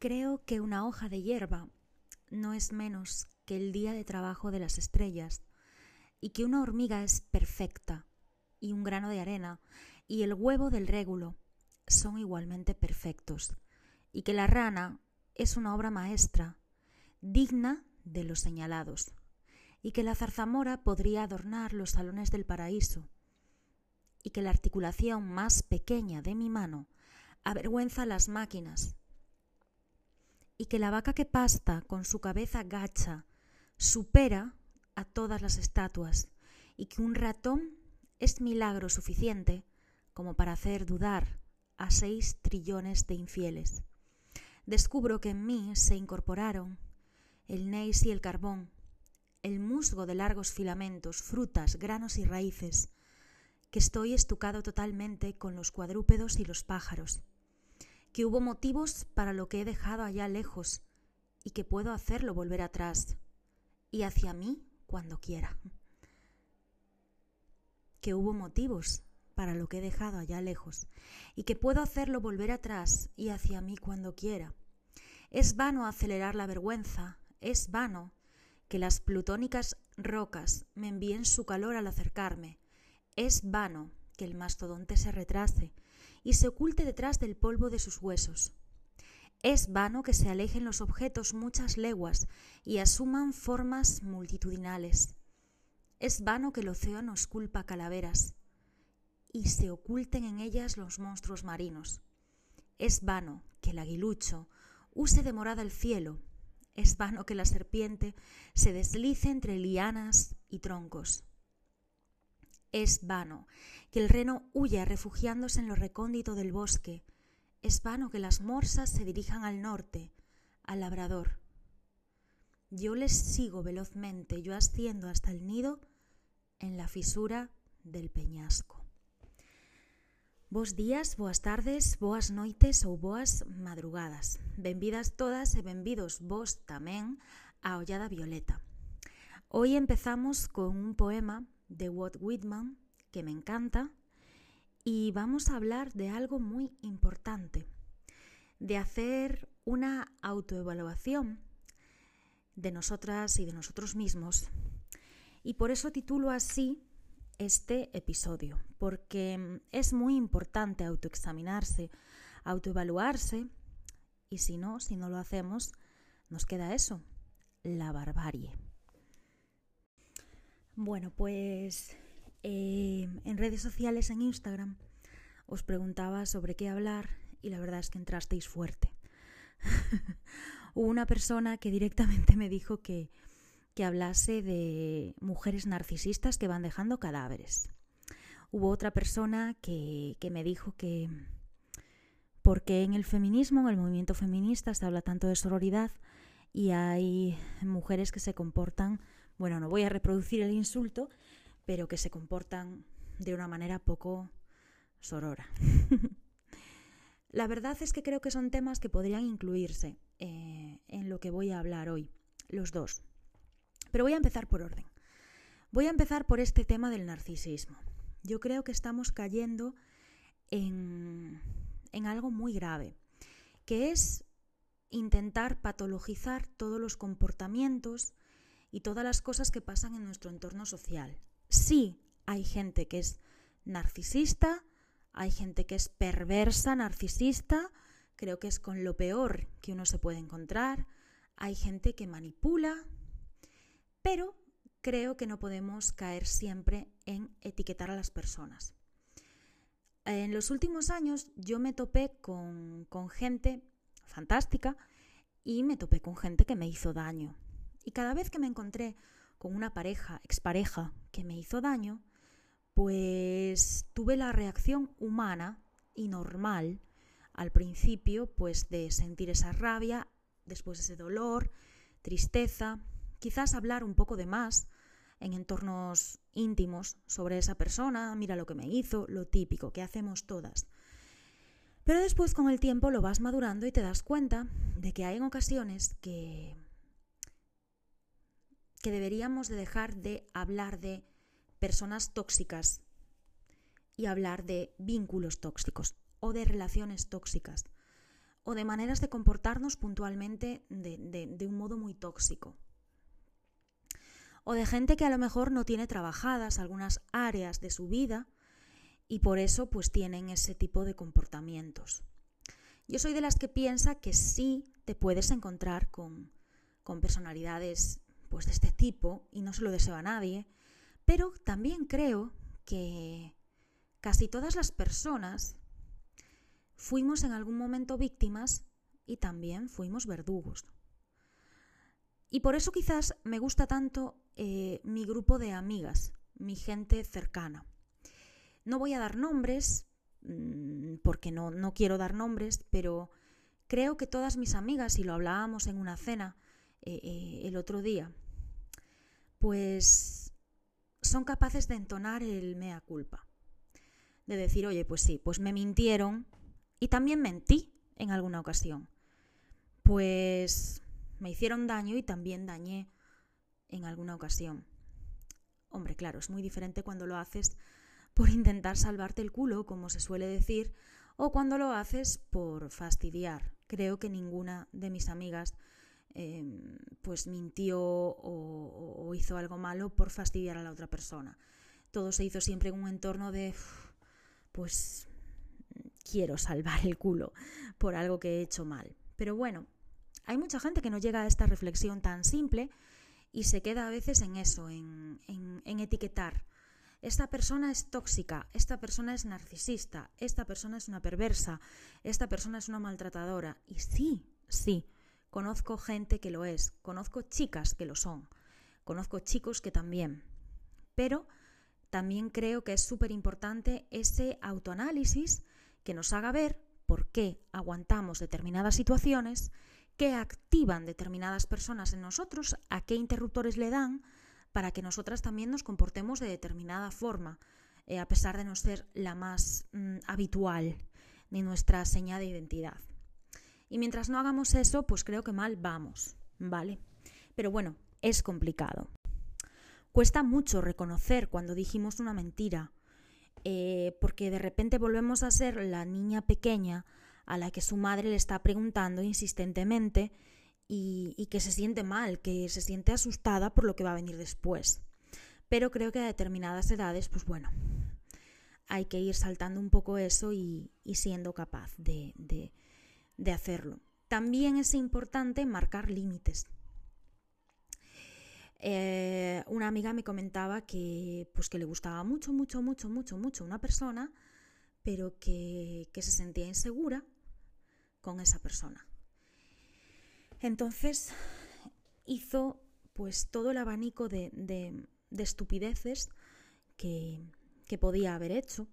Creo que una hoja de hierba no es menos que el día de trabajo de las estrellas y que una hormiga es perfecta y un grano de arena y el huevo del régulo son igualmente perfectos y que la rana es una obra maestra digna de los señalados y que la zarzamora podría adornar los salones del paraíso y que la articulación más pequeña de mi mano avergüenza las máquinas y que la vaca que pasta con su cabeza gacha supera a todas las estatuas y que un ratón es milagro suficiente como para hacer dudar a seis trillones de infieles. Descubro que en mí se incorporaron el neis y el carbón, el musgo de largos filamentos, frutas, granos y raíces, que estoy estucado totalmente con los cuadrúpedos y los pájaros, que hubo motivos para lo que he dejado allá lejos y que puedo hacerlo volver atrás y hacia mí cuando quiera. Que hubo motivos para lo que he dejado allá lejos y que puedo hacerlo volver atrás y hacia mí cuando quiera. Es vano acelerar la vergüenza, es vano que las plutónicas rocas me envíen su calor al acercarme, es vano que el mastodonte se retrase y se oculte detrás del polvo de sus huesos. Es vano que se alejen los objetos muchas leguas y asuman formas multitudinales. Es vano que el océano esculpa calaveras y se oculten en ellas los monstruos marinos. Es vano que el aguilucho use de morada el cielo. Es vano que la serpiente se deslice entre lianas y troncos. Es vano que el reno huya refugiándose en lo recóndito del bosque. Es vano que las morsas se dirijan al norte, al labrador. Yo les sigo velozmente, yo asciendo hasta el nido en la fisura del peñasco. Bos días, boas tardes, boas noites ou boas madrugadas. Benvidas todas e benvidos vos tamén a Ollada Violeta. Hoy empezamos con un poema de Walt Whitman, que me encanta, y vamos a hablar de algo muy importante, de hacer una autoevaluación de nosotras y de nosotros mismos. Y por eso titulo así este episodio, porque es muy importante autoexaminarse, autoevaluarse, y si no, si no lo hacemos, nos queda eso, la barbarie. Bueno, pues eh, en redes sociales, en Instagram, os preguntaba sobre qué hablar y la verdad es que entrasteis fuerte. Hubo una persona que directamente me dijo que, que hablase de mujeres narcisistas que van dejando cadáveres. Hubo otra persona que, que me dijo que porque en el feminismo, en el movimiento feminista, se habla tanto de sororidad y hay mujeres que se comportan bueno, no voy a reproducir el insulto, pero que se comportan de una manera poco sorora. La verdad es que creo que son temas que podrían incluirse eh, en lo que voy a hablar hoy, los dos. Pero voy a empezar por orden. Voy a empezar por este tema del narcisismo. Yo creo que estamos cayendo en, en algo muy grave, que es intentar patologizar todos los comportamientos, y todas las cosas que pasan en nuestro entorno social. Sí, hay gente que es narcisista, hay gente que es perversa, narcisista, creo que es con lo peor que uno se puede encontrar, hay gente que manipula, pero creo que no podemos caer siempre en etiquetar a las personas. En los últimos años yo me topé con, con gente fantástica y me topé con gente que me hizo daño. Y cada vez que me encontré con una pareja, expareja, que me hizo daño, pues tuve la reacción humana y normal al principio, pues de sentir esa rabia, después ese dolor, tristeza, quizás hablar un poco de más en entornos íntimos sobre esa persona, mira lo que me hizo, lo típico que hacemos todas. Pero después con el tiempo lo vas madurando y te das cuenta de que hay en ocasiones que que deberíamos de dejar de hablar de personas tóxicas y hablar de vínculos tóxicos o de relaciones tóxicas o de maneras de comportarnos puntualmente de, de un modo muy tóxico. O de gente que a lo mejor no tiene trabajadas algunas áreas de su vida y por eso pues tienen ese tipo de comportamientos. Yo soy de las que piensa que sí te puedes encontrar con, con personalidades pues de este tipo y no se lo deseo a nadie, pero también creo que casi todas las personas fuimos en algún momento víctimas y también fuimos verdugos. Y por eso quizás me gusta tanto eh, mi grupo de amigas, mi gente cercana. No voy a dar nombres, mm, porque no, no quiero dar nombres, pero creo que todas mis amigas, y lo hablábamos en una cena eh, eh, el otro día, pues son capaces de entonar el mea culpa. De decir, oye, pues sí, pues me mintieron y también mentí en alguna ocasión. Pues me hicieron daño y también dañé en alguna ocasión. Hombre, claro, es muy diferente cuando lo haces por intentar salvarte el culo, como se suele decir, o cuando lo haces por fastidiar. Creo que ninguna de mis amigas Em, pues mintió o, hizo algo malo por fastidiar a la otra persona. Todo se hizo siempre en un entorno de, pues quiero salvar el culo por algo que he hecho mal. Pero bueno, hay mucha gente que no llega a esta reflexión tan simple y se queda a veces en eso, en, en etiquetar. Esta persona es tóxica, esta persona es narcisista, esta persona es una perversa, esta persona es una maltratadora. Y sí, sí, Conozco gente que lo es, conozco chicas que lo son, conozco chicos que también. Pero también creo que es súper importante ese autoanálisis que nos haga ver por qué aguantamos determinadas situaciones, qué activan determinadas personas en nosotros, a qué interruptores le dan para que nosotras también nos comportemos de determinada forma, eh, a pesar de no ser la más mm, habitual ni nuestra seña de identidad. Y mientras no hagamos eso, pues creo que mal vamos, ¿vale? Pero bueno, es complicado. Cuesta mucho reconocer cuando dijimos una mentira, eh, porque de repente volvemos a ser la niña pequeña a la que su madre le está preguntando insistentemente y, que se siente mal, que se siente asustada por lo que va a venir después. Pero creo que a determinadas edades, pues bueno, hay que ir saltando un poco eso y, siendo capaz de, de, de hacerlo. También es importante marcar límites. Eh, una amiga me comentaba que, pues, que le gustaba mucho, mucho, mucho, mucho, mucho una persona, pero que, se sentía insegura con esa persona. Entonces hizo pues todo el abanico de, de, estupideces que, que podía haber hecho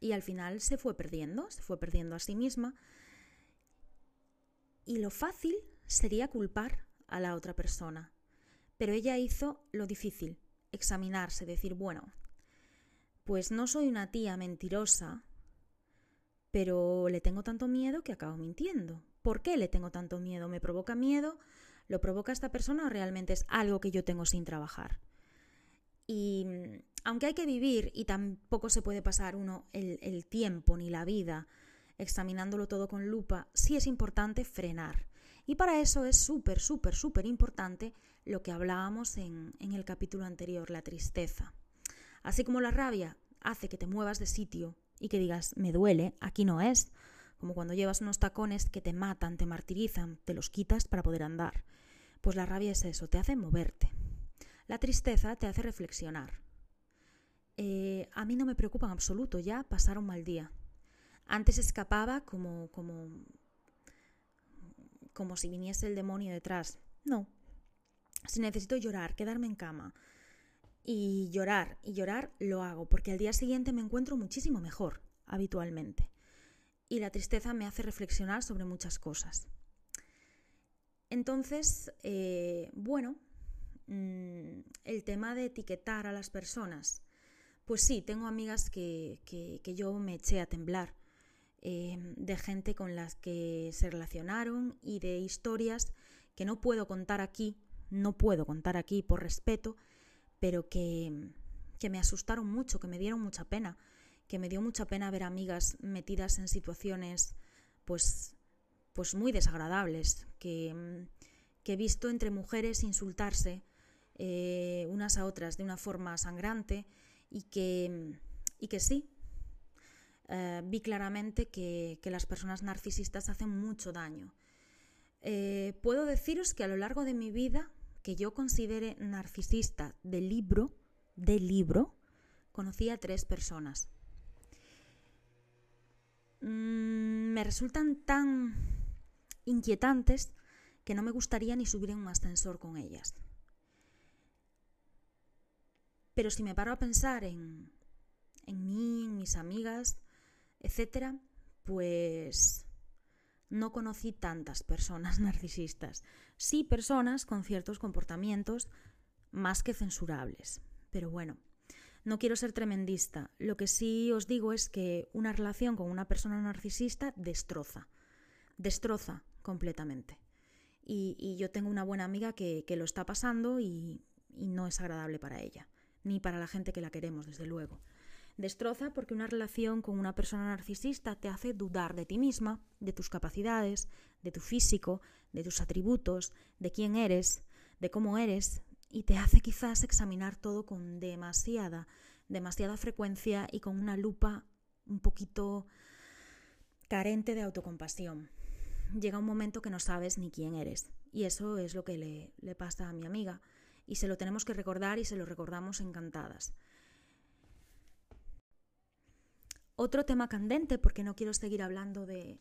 y al final se fue perdiendo, se fue perdiendo a sí misma y lo fácil sería culpar a la otra persona. Pero ella hizo lo difícil, examinarse, decir, bueno, pues no soy una tía mentirosa, pero le tengo tanto miedo que acabo mintiendo. ¿Por qué le tengo tanto miedo? ¿Me provoca miedo? ¿Lo provoca esta persona o realmente es algo que yo tengo sin trabajar? Y mm, aunque hay que vivir y tampoco se puede pasar uno el, tiempo ni la vida examinándolo todo con lupa, sí es importante frenar. Y para eso es súper, súper, súper importante lo que hablábamos en el capítulo anterior, la tristeza. Así como la rabia hace que te muevas de sitio y que digas, me duele, aquí no es, como cuando llevas unos tacones que te matan, te martirizan, te los quitas para poder andar. Pues la rabia es eso, te hace moverte. La tristeza te hace reflexionar. Eh, a mí no me preocupa en absoluto ya pasar un mal día. Antes escapaba como, como, como si viniese el demonio detrás. No. Si necesito llorar, quedarme en cama y llorar y llorar, lo hago, porque al día siguiente me encuentro muchísimo mejor, habitualmente. Y la tristeza me hace reflexionar sobre muchas cosas. Entonces, eh, bueno, mm, el tema de etiquetar a las personas. Pues sí, tengo amigas que, que, yo me eché a temblar Em, de gente con las que se relacionaron y de historias que no puedo contar aquí, no puedo contar aquí por respeto, pero que, que me asustaron mucho, que me dieron mucha pena, que me dio mucha pena ver amigas metidas en situaciones pues pues muy desagradables, que, que he visto entre mujeres insultarse eh, unas a otras de una forma sangrante y que, y que sí, eh, vi claramente que, las personas narcisistas hacen mucho daño. Eh, puedo deciros que a lo largo de mi vida, que yo considere narcisista de libro, de libro, conocí a tres personas. Mm, me resultan tan inquietantes que no me gustaría ni subir en un ascensor con ellas. Pero si me paro a pensar en, en mí, en mis amigas, etc., pues no conocí tantas personas narcisistas. Sí personas con ciertos comportamientos más que censurables. Pero bueno, no quiero ser tremendista. Lo que sí os digo es que una relación con una persona narcisista destroza. Destroza completamente. Y, yo tengo una buena amiga que, lo está pasando y no es agradable para ella ni para la gente que la queremos, desde luego. Destroza porque una relación con una persona narcisista te hace dudar de ti misma, de tus capacidades, de tu físico, de tus atributos, de quién eres, de cómo eres, y te hace quizás examinar todo con demasiada, demasiada frecuencia y con una lupa un poquito carente de autocompasión. Llega un momento que no sabes ni quién eres, y eso es lo que le, le pasa a mi amiga y se lo tenemos que recordar y se lo recordamos encantadas. Otro tema candente, porque no quiero seguir hablando de,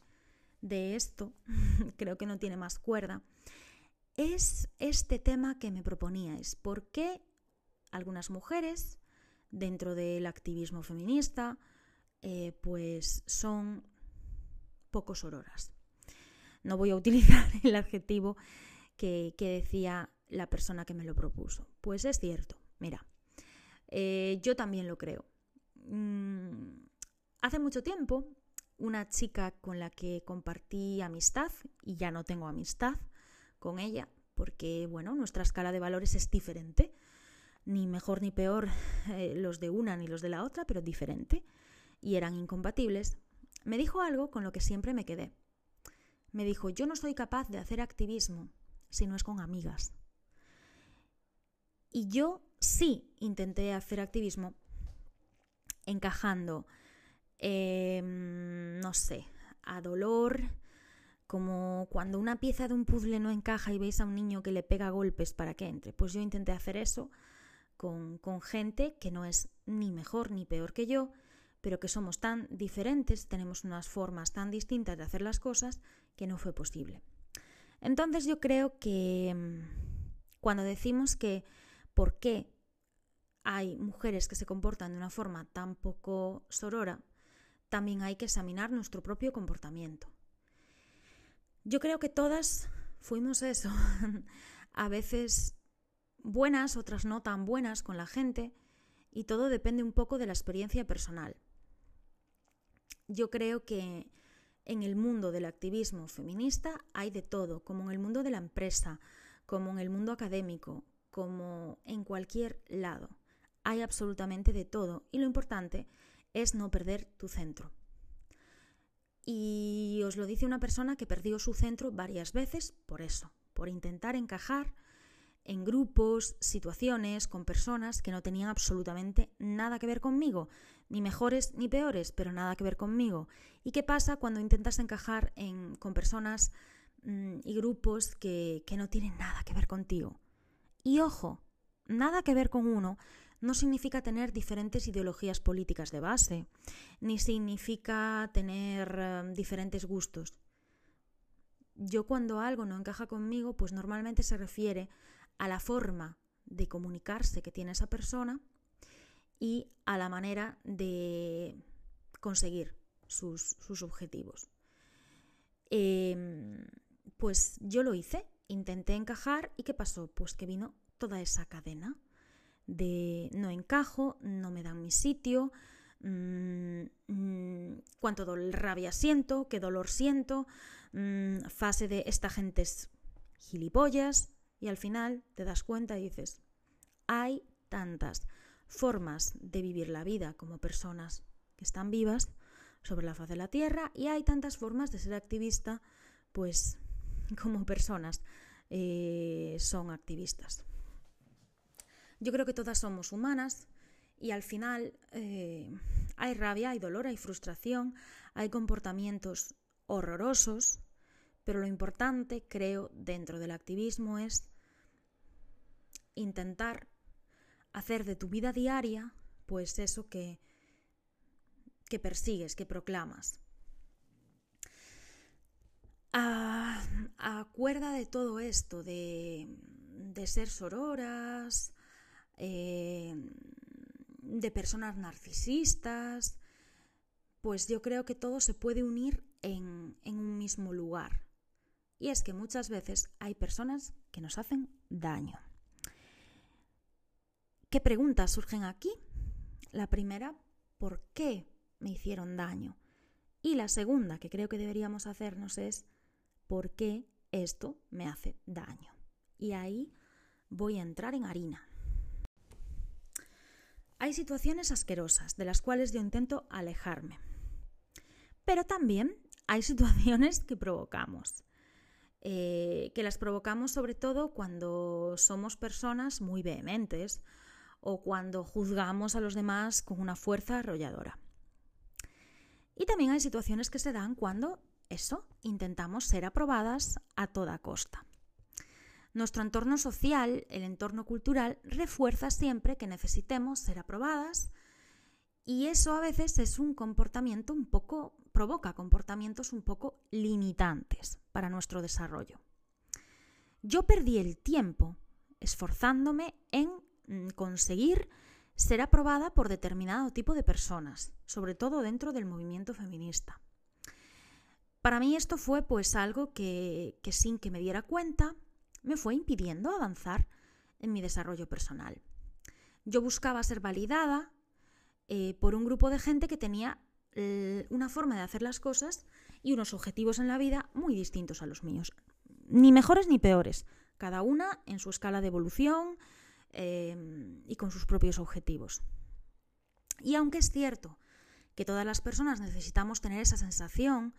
de esto, creo que no tiene más cuerda, es este tema que me proponíais. ¿Por qué algunas mujeres dentro del activismo feminista eh, pues son poco sororas? No voy a utilizar el adjetivo que, que decía la persona que me lo propuso. Pues es cierto, mira, eh, yo también lo creo. Mm, hace mucho tiempo, una chica con la que compartí amistad, y ya no tengo amistad con ella, porque, bueno, nuestra escala de valores es diferente, ni mejor ni peor eh, los de una ni los de la otra, pero diferente, y eran incompatibles, me dijo algo con lo que siempre me quedé. Me dijo, yo no soy capaz de hacer activismo si no es con amigas. Y yo sí intenté hacer activismo encajando, em, no sé, a dolor, como cuando una pieza de un puzzle no encaja y veis a un niño que le pega golpes para que entre. Pues yo intenté hacer eso con, con gente que no es ni mejor ni peor que yo, pero que somos tan diferentes, tenemos unas formas tan distintas de hacer las cosas que no fue posible. Entonces yo creo que em, cuando decimos que por qué hay mujeres que se comportan de una forma tan poco sorora, también hay que examinar nuestro propio comportamiento. Yo creo que todas fuimos eso, a veces buenas, otras no tan buenas con la gente, y todo depende un poco de la experiencia personal. Yo creo que en el mundo del activismo feminista hay de todo, como en el mundo de la empresa, como en el mundo académico, como en cualquier lado. Hay absolutamente de todo y lo importante es no perder tu centro. Y os lo dice una persona que perdió su centro varias veces por eso, por intentar encajar en grupos, situaciones, con personas que no tenían absolutamente nada que ver conmigo, ni mejores ni peores, pero nada que ver conmigo. ¿Y qué pasa cuando intentas encajar con personas mm, y grupos que, que no tienen nada que ver contigo? Y ojo, nada que ver con uno no significa tener diferentes ideologías políticas de base, ni significa tener eh, diferentes gustos. Yo cuando algo no encaja conmigo, pues normalmente se refiere a la forma de comunicarse que tiene esa persona y a la manera de conseguir sus, objetivos. Em, pues yo lo hice intenté encajar y ¿qué pasó? Pues que vino toda esa cadena de no encajo, no me dan mi sitio, mmm, cuánto rabia siento, qué dolor siento, mm, fase de esta gente es gilipollas y al final te das cuenta y dices, hay tantas formas de vivir la vida como personas que están vivas sobre la faz de la Tierra y hay tantas formas de ser activista pues como personas eh, son activistas. Yo creo que todas somos humanas y al final eh, hay rabia, hay dolor, hay frustración, hay comportamientos horrorosos, pero lo importante, creo, dentro del activismo es intentar hacer de tu vida diaria pues eso que, que persigues, que proclamas. acuerda de todo esto, de, ser sororas, eh, de personas narcisistas, pues yo creo que todo se puede unir en, en un mismo lugar. Y es que muchas veces hay personas que nos hacen daño. ¿Qué preguntas surgen aquí? La primera, ¿por qué me hicieron daño? Y la segunda que creo que deberíamos hacernos es, ¿por qué esto me hace daño? Y ahí voy a entrar en harina. Hay situaciones asquerosas de las cuales yo intento alejarme. Pero también hay situaciones que provocamos. Eh, que las provocamos sobre todo cuando somos personas muy vehementes o cuando juzgamos a los demás con una fuerza arrolladora. Y también hay situaciones que se dan cuando eso, intentamos ser aprobadas a toda costa. Nuestro entorno social, el entorno cultural, refuerza siempre que necesitemos ser aprobadas y eso a veces es un comportamiento un poco, provoca comportamientos un poco limitantes para nuestro desarrollo. Yo perdí el tiempo esforzándome en mm, conseguir ser aprobada por determinado tipo de personas, sobre todo dentro del movimiento feminista. Para mí esto fue pues algo que, sin que me diera cuenta me fue impidiendo avanzar en mi desarrollo personal. Yo buscaba ser validada eh, por un grupo de gente que tenía eh, una forma de hacer las cosas y unos objetivos en la vida muy distintos a los míos. Ni mejores ni peores, cada una en su escala de evolución, Em, y con sus propios objetivos. Y aunque es cierto que todas las personas necesitamos tener esa sensación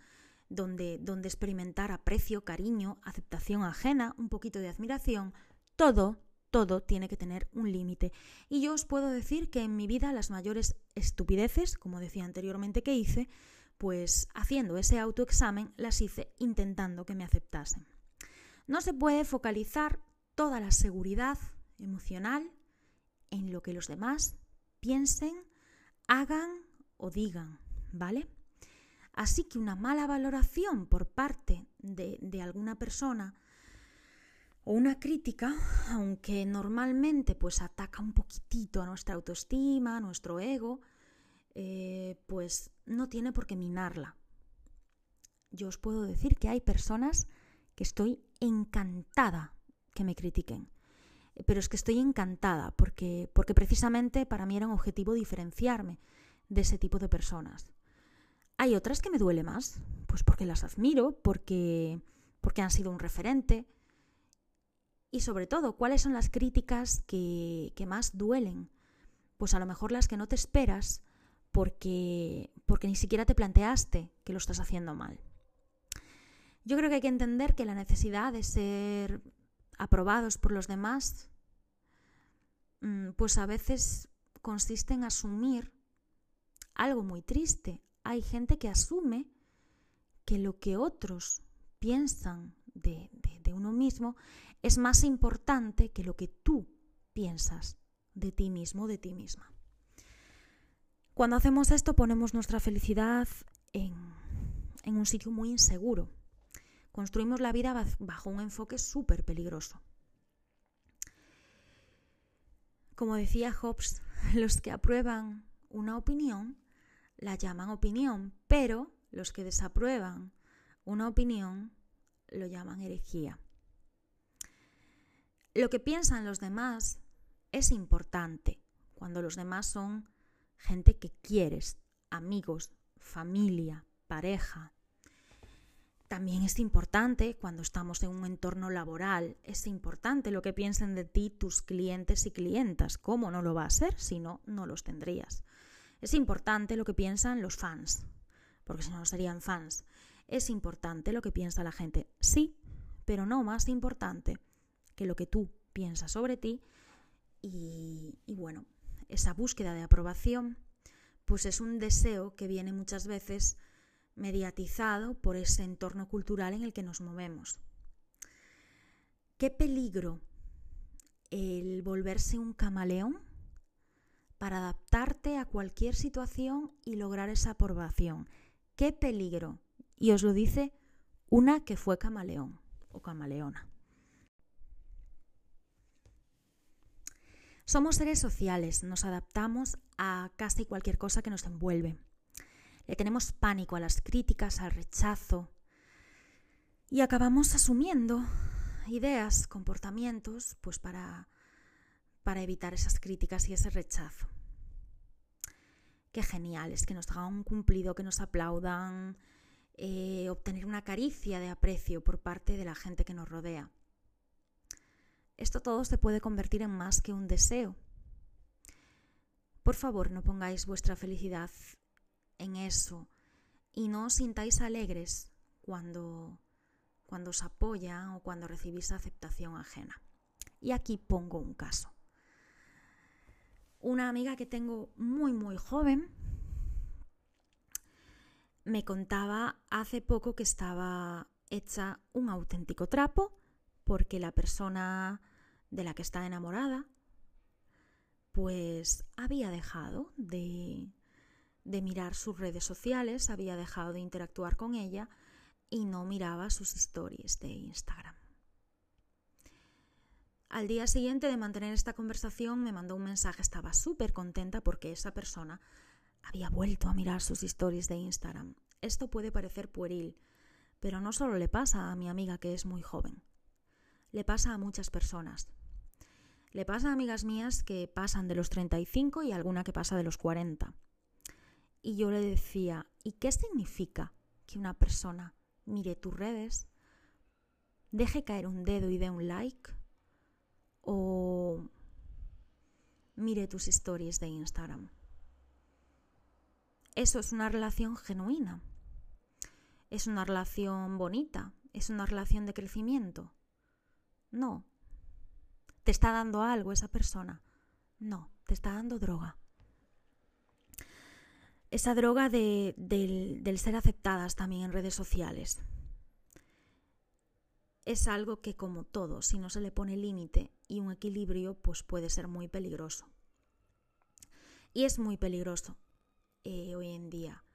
donde, donde experimentar aprecio, cariño, aceptación ajena, un poquito de admiración, todo, todo tiene que tener un límite. Y yo os puedo decir que en mi vida las mayores estupideces, como decía anteriormente que hice, pues haciendo ese autoexamen las hice intentando que me aceptasen. No se puede focalizar toda la seguridad emocional en lo que los demás piensen, hagan o digan, ¿vale? Así que una mala valoración por parte de, de alguna persona o una crítica, aunque normalmente pues ataca un poquitito a nuestra autoestima, a nuestro ego, eh, pues no tiene por qué minarla. Yo os puedo decir que hay personas que estoy encantada que me critiquen pero es que estoy encantada porque, porque precisamente para mí era un objetivo diferenciarme de ese tipo de personas. Hay otras que me duele más, pues porque las admiro, porque, porque han sido un referente. Y sobre todo, ¿cuáles son las críticas que, que más duelen? Pues a lo mejor las que no te esperas porque, porque ni siquiera te planteaste que lo estás haciendo mal. Yo creo que hay que entender que la necesidad de ser aprobados por los demás, mm, pues a veces consiste en asumir algo muy triste. Hay gente que asume que lo que otros piensan de, uno mismo es más importante que lo que tú piensas de ti mismo, de ti misma. Cuando hacemos esto ponemos nuestra felicidad en, un sitio muy inseguro, construimos la vida bajo un enfoque súper peligroso. Como decía Hobbes, los que aprueban una opinión la llaman opinión, pero los que desaprueban una opinión lo llaman herejía. Lo que piensan los demás es importante cuando los demás son gente que quieres, amigos, familia, pareja, también es importante cuando estamos en un entorno laboral, es importante lo que piensen de ti tus clientes y clientas. ¿Cómo no lo va a ser si no, no los tendrías? Es importante lo que piensan los fans, porque si no, serían fans. ¿Es importante lo que piensa la gente? Sí, pero no más importante que lo que tú piensas sobre ti y, y bueno, esa búsqueda de aprobación pues es un deseo que viene muchas veces mediatizado por ese entorno cultural en el que nos movemos. ¿Qué peligro el volverse un camaleón para adaptarte a cualquier situación y lograr esa aprobación? ¿Qué peligro? Y os lo dice una que fue camaleón o camaleona. Somos seres sociales, nos adaptamos a casi cualquier cosa que nos envuelve. Le tenemos pánico a las críticas, al rechazo y acabamos asumiendo ideas, comportamientos, pues para, para evitar esas críticas y ese rechazo. Qué genial es que nos hagan un cumplido, que nos aplaudan, eh, obtener una caricia de aprecio por parte de la gente que nos rodea. Esto todo se puede convertir en más que un deseo. Por favor, no pongáis vuestra felicidad en eso y no os sintáis alegres cuando, cuando os apoyan o cuando recibís aceptación ajena. Y aquí pongo un caso. Una amiga que tengo muy, muy joven me contaba hace poco que estaba hecha un auténtico trapo porque la persona de la que está enamorada pues había dejado de, de mirar sus redes sociales, había dejado de interactuar con ella y no miraba sus stories de Instagram. Al día siguiente de mantener esta conversación me mandó un mensaje, estaba súper contenta porque esa persona había vuelto a mirar sus stories de Instagram. Esto puede parecer pueril, pero no solo le pasa a mi amiga que es muy joven, le pasa a muchas personas. Le pasa a amigas mías que pasan de los 35 y alguna que pasa de los 40. Y yo le decía, ¿y qué significa que una persona mire tus redes, deje caer un dedo y dé un like? ¿O mire tus stories de Instagram? Eso es una relación genuina. Es una relación bonita. Es una relación de crecimiento. No. ¿Te está dando algo esa persona? No, te está dando droga esa droga de, del, del ser aceptadas también en redes sociales. Es algo que como todo, si no se le pone límite y un equilibrio, pues puede ser muy peligroso. Y es muy peligroso eh, hoy en día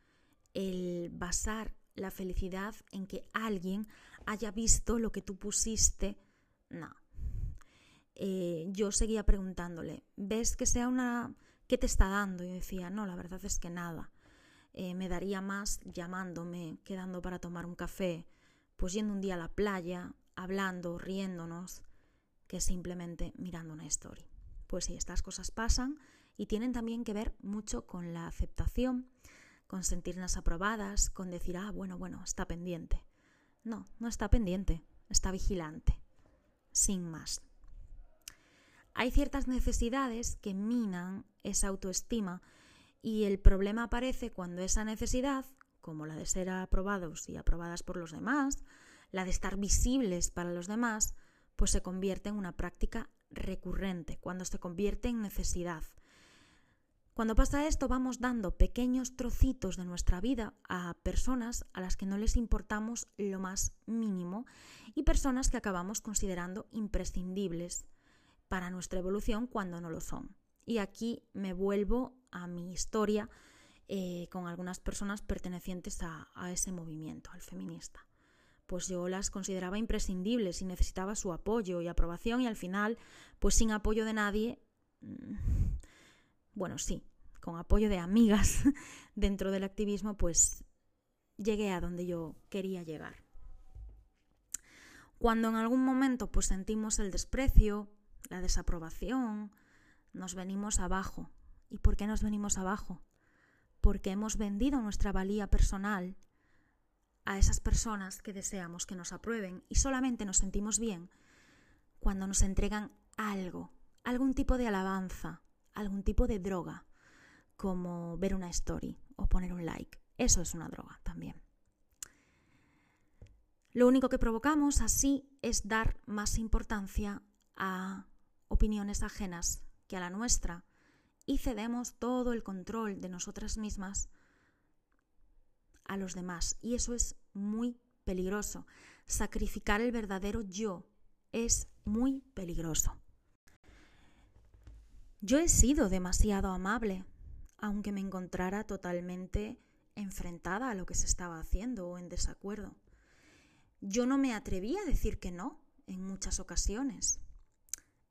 el basar la felicidad en que alguien haya visto lo que tú pusiste. No. Eh, yo seguía preguntándole, ¿ves que sea una ¿qué te está dando? Y decía, no, la verdad es que nada. Eh, me daría más llamándome, quedando para tomar un café, pues yendo un día a la playa, hablando, riéndonos, que simplemente mirando una story. Pues sí, estas cosas pasan y tienen también que ver mucho con la aceptación, con sentirnos aprobadas, con decir, ah, bueno, bueno, está pendiente. No, no está pendiente, está vigilante, sin más. Hay ciertas necesidades que minan esa autoestima y el problema aparece cuando esa necesidad, como la de ser aprobados y aprobadas por los demás, la de estar visibles para los demás, pues se convierte en una práctica recurrente, cuando se convierte en necesidad. Cuando pasa esto vamos dando pequeños trocitos de nuestra vida a personas a las que no les importamos lo más mínimo y personas que acabamos considerando imprescindibles para nuestra evolución cuando no lo son. Y aquí me vuelvo a mi historia eh, con algunas personas pertenecientes a, a ese movimiento, al feminista pues yo las consideraba imprescindibles y necesitaba su apoyo y aprobación y al final, pues sin apoyo de nadie, mm, bueno, sí, con apoyo de amigas dentro del activismo, pues llegué a donde yo quería llegar. Cuando en algún momento pues sentimos el desprecio, la desaprobación, nos venimos abajo. ¿Y por qué nos venimos abajo? Porque hemos vendido nuestra valía personal a esas personas que deseamos que nos aprueben y solamente nos sentimos bien cuando nos entregan algo, algún tipo de alabanza, algún tipo de droga, como ver una story o poner un like. Eso es una droga también. Lo único que provocamos así es dar más importancia a opiniones ajenas que a la nuestra y cedemos todo el control de nosotras mismas a los demás. Y eso es muy peligroso. Sacrificar el verdadero yo es muy peligroso. Yo he sido demasiado amable, aunque me encontrara totalmente enfrentada a lo que se estaba haciendo o en desacuerdo. Yo no me atreví a decir que no en muchas ocasiones.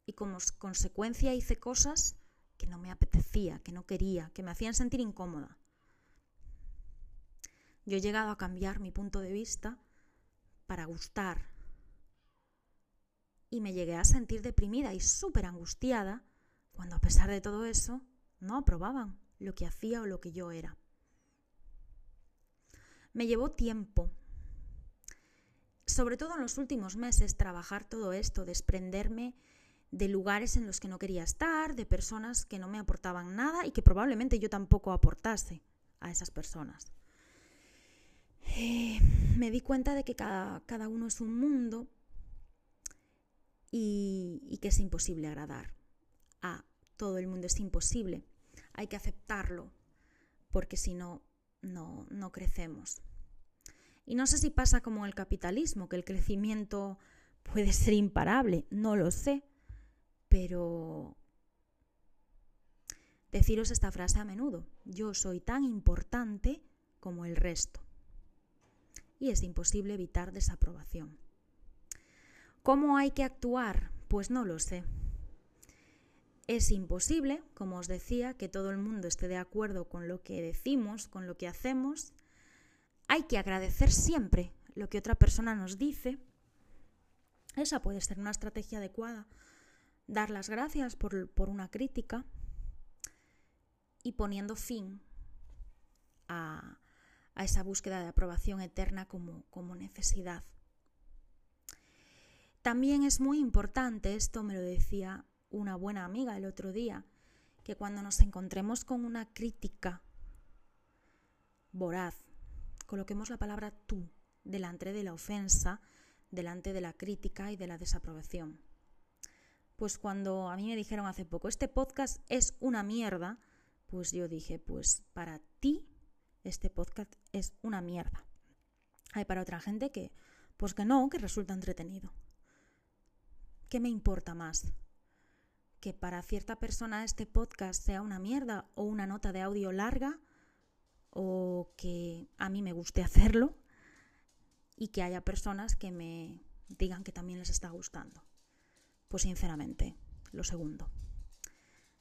Y como consecuencia hice cosas que no me apetecía, que no quería, que me hacían sentir incómoda. Yo he llegado a cambiar mi punto de vista para gustar. Y me llegué a sentir deprimida y súper angustiada cuando a pesar de todo eso no aprobaban lo que hacía o lo que yo era. Me llevó tiempo, sobre todo en los últimos meses, trabajar todo esto, desprenderme de lugares en los que no quería estar, de personas que no me aportaban nada y que probablemente yo tampoco aportase a esas personas. Me di cuenta de que cada, uno es un mundo y, y que es imposible agradar a todo el mundo, es imposible. Hay que aceptarlo, porque si no, no, no crecemos. Y no sé si pasa como el capitalismo, que el crecimiento puede ser imparable, no lo sé, pero deciros esta frase a menudo, yo soy tan importante como el resto. Y es imposible evitar desaprobación. ¿Cómo hay que actuar? Pues no lo sé. Es imposible, como os decía, que todo el mundo esté de acuerdo con lo que decimos, con lo que hacemos. Hay que agradecer siempre lo que otra persona nos dice. Esa puede ser una estrategia adecuada. Dar las gracias por, una crítica y poniendo fin a, esa búsqueda de aprobación eterna como, como necesidad. También es muy importante, esto me lo decía una buena amiga el otro día, que cuando nos encontremos con una crítica voraz, coloquemos la palabra tú delante de la ofensa, delante de la crítica y de la desaprobación. Pues cuando a mí me dijeron hace poco, este podcast es una mierda, pues yo dije, pues para ti este podcast es una mierda. Hay para otra gente que, pues que no, que resulta entretenido. ¿Qué me importa más? que para cierta persona este podcast sea una mierda o una nota de audio larga o que a mí me guste hacerlo y que haya personas que me digan que también les está gustando. Pues sinceramente, lo segundo.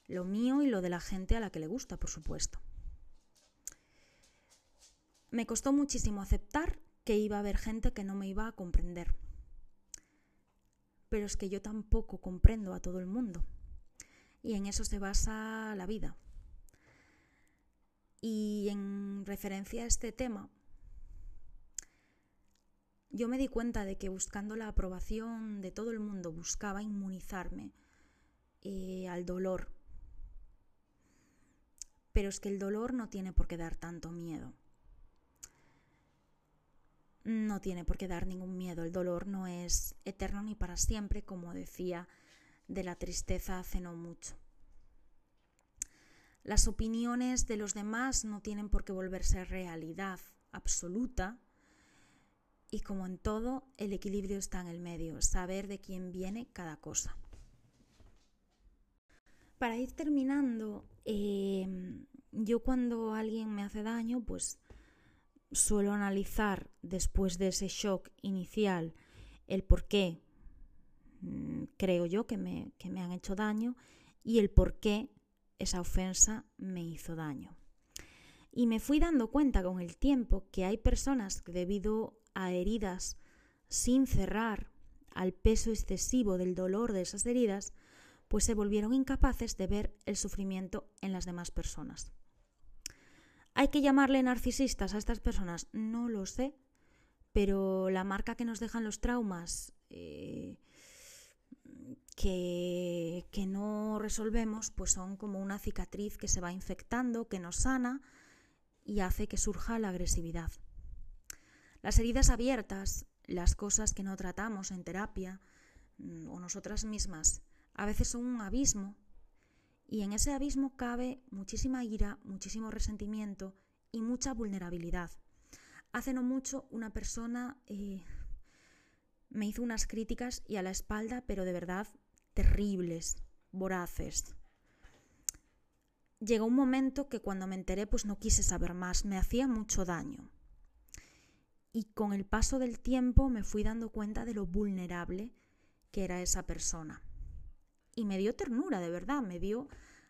Lo mío y lo de la gente a la que le gusta, por supuesto. Me costó muchísimo aceptar que iba a haber gente que no me iba a comprender. Pero es que yo tampoco comprendo a todo el mundo y en eso se basa la vida. Y en referencia a este tema, yo me di cuenta de que buscando la aprobación de todo el mundo buscaba inmunizarme eh, al dolor. Pero es que el dolor no tiene por qué dar tanto miedo. No tiene por qué dar ningún miedo. El dolor no es eterno ni para siempre, como decía de la tristeza hace no mucho. Las opiniones de los demás no tienen por qué volverse realidad absoluta y como en todo, el equilibrio está en el medio, saber de quién viene cada cosa. Para ir terminando, em, yo cuando alguien me hace daño, pues suelo analizar después de ese shock inicial el por qué Mm, creo yo que me, que me han hecho daño y el por qué esa ofensa me hizo daño. Y me fui dando cuenta con el tiempo que hay personas que debido a heridas sin cerrar, al peso excesivo del dolor de esas heridas, pues se volvieron incapaces de ver el sufrimiento en las demás personas. ¿Hay que llamarle narcisistas a estas personas? No lo sé, pero la marca que nos dejan los traumas eh, que, no resolvemos, pues son como una cicatriz que se va infectando, que nos sana y hace que surja la agresividad. Las heridas abiertas las cosas que no tratamos en terapia mm, o nosotras mismas a veces son un abismo y en ese abismo cabe muchísima ira, muchísimo resentimiento y mucha vulnerabilidad. Hace no mucho una persona eh, me hizo unas críticas y a la espalda, pero de verdad terribles, voraces. Llegó un momento que cuando me enteré pues no quise saber más, me hacía mucho daño. Y con el paso del tiempo me fui dando cuenta de lo vulnerable que era esa persona. Y me dio ternura, de verdad, me dio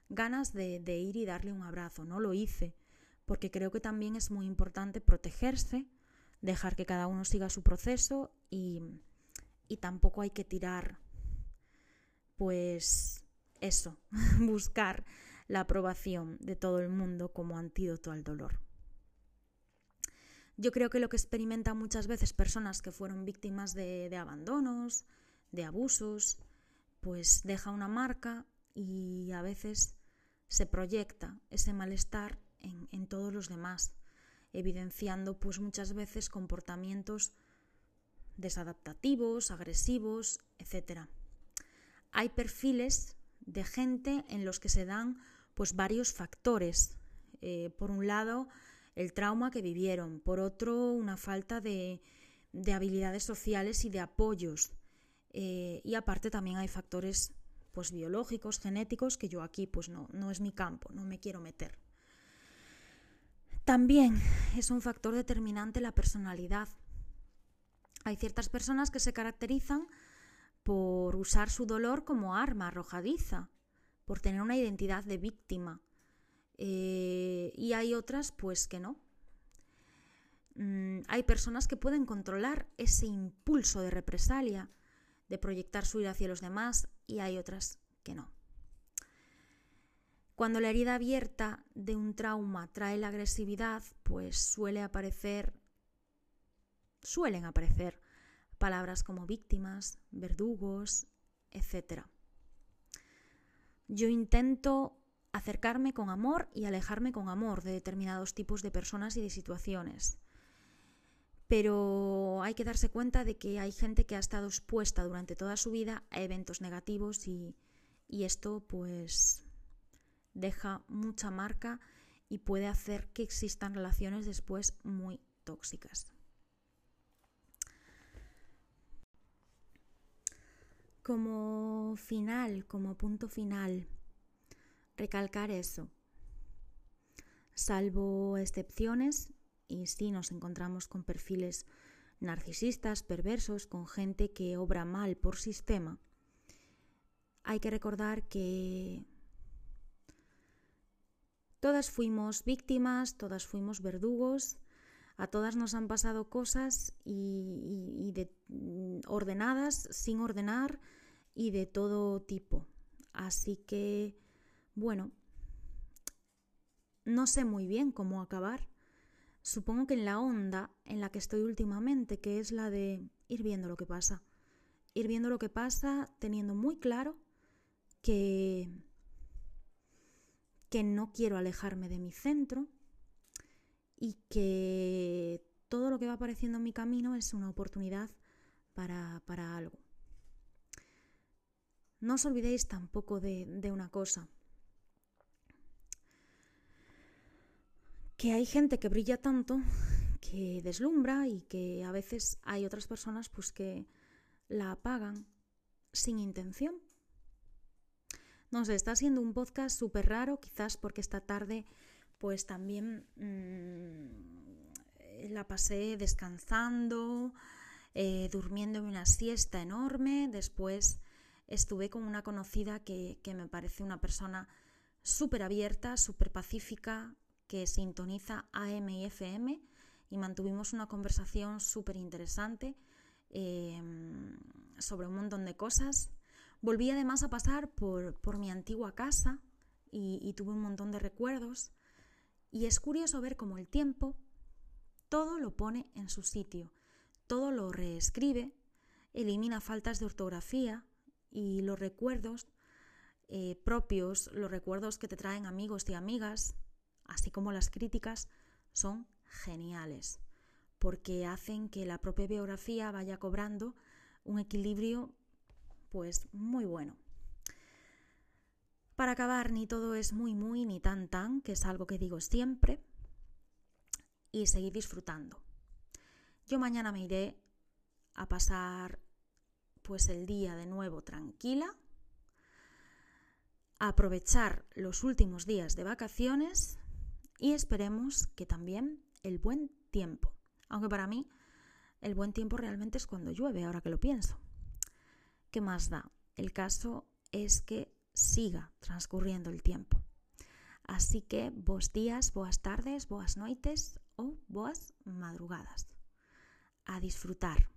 ganas de, de ir y darle un abrazo. No lo hice, porque creo que también es muy importante protegerse, dejar que cada uno siga su proceso y, y tampoco hay que tirar, pues eso, buscar la aprobación de todo el mundo como antídoto al dolor. Yo creo que lo que experimentan muchas veces personas que fueron víctimas de, abandonos, de abusos, pues deja una marca y a veces se proyecta ese malestar en, en, todos los demás, evidenciando pues muchas veces comportamientos desadaptativos, agresivos, etc. Hay perfiles de gente en los que se dan pues varios factores. Eh, por un lado, el trauma que vivieron, por otro, una falta de, habilidades sociales y de apoyos. Eh, y aparte también hay factores pues biológicos, genéticos, que yo aquí pues no, no es mi campo, no me quiero meter. También es un factor determinante la personalidad. Hay ciertas personas que se caracterizan por usar su dolor como arma arrojadiza, por tener una identidad de víctima. Eh, y hay otras pues que no. Mm, hay personas que pueden controlar ese impulso de represalia, de proyectar su ira hacia los demás, y hay otras que no. Cuando la herida abierta de un trauma trae la agresividad, pues suele aparecer, suelen aparecer palabras como víctimas, verdugos, etc. Yo intento acercarme con amor y alejarme con amor de determinados tipos de personas y de situaciones. Pero hay que darse cuenta de que hay gente que ha estado expuesta durante toda su vida a eventos negativos y, esto pues deja mucha marca y puede hacer que existan relaciones después muy tóxicas. Como final, como punto final, recalcar eso. Salvo excepciones, y si nos encontramos con perfiles narcisistas, perversos, con gente que obra mal por sistema, hay que recordar que todas fuimos víctimas, todas fuimos verdugos, a todas nos han pasado cosas y, mm, ordenadas, sin ordenar y de todo tipo. Así que, bueno, no sé muy bien cómo acabar. Supongo que en la onda en la que estoy últimamente, que es la de ir viendo lo que pasa. Ir viendo lo que pasa teniendo muy claro que, que no quiero alejarme de mi centro, y que todo lo que va apareciendo en mi camino es una oportunidad para, algo. No os olvidéis tampoco de, de una cosa, que hay gente que brilla tanto, que deslumbra y que a veces hay otras personas pues que la apagan sin intención. No sé, está siendo un podcast súper raro, quizás porque esta tarde pues también mm, la pasé descansando, eh, durmiendo una siesta enorme. Después estuve con una conocida que, me parece una persona súper abierta, súper pacífica, que sintoniza AM y FM y mantuvimos una conversación súper interesante em, sobre un montón de cosas. Volví además a pasar por, mi antigua casa y tuve un montón de recuerdos. Y es curioso ver cómo el tiempo todo lo pone en su sitio, todo lo reescribe, elimina faltas de ortografía y los recuerdos eh, propios, los recuerdos que te traen amigos y amigas, así como las críticas, son geniales. porque hacen que la propia biografía vaya cobrando un equilibrio pues muy bueno. Para acabar, ni todo es muy muy ni tan tan, que es algo que digo siempre, y seguir disfrutando. Yo mañana me iré a pasar pues el día de nuevo tranquila, a aprovechar los últimos días de vacaciones y esperemos que también el buen tiempo. Aunque para mí el buen tiempo realmente es cuando llueve, ahora que lo pienso. ¿Qué más da? El caso es que siga transcurriendo el tiempo. Así que vos días, boas tardes, boas noites ou boas madrugadas. A disfrutar.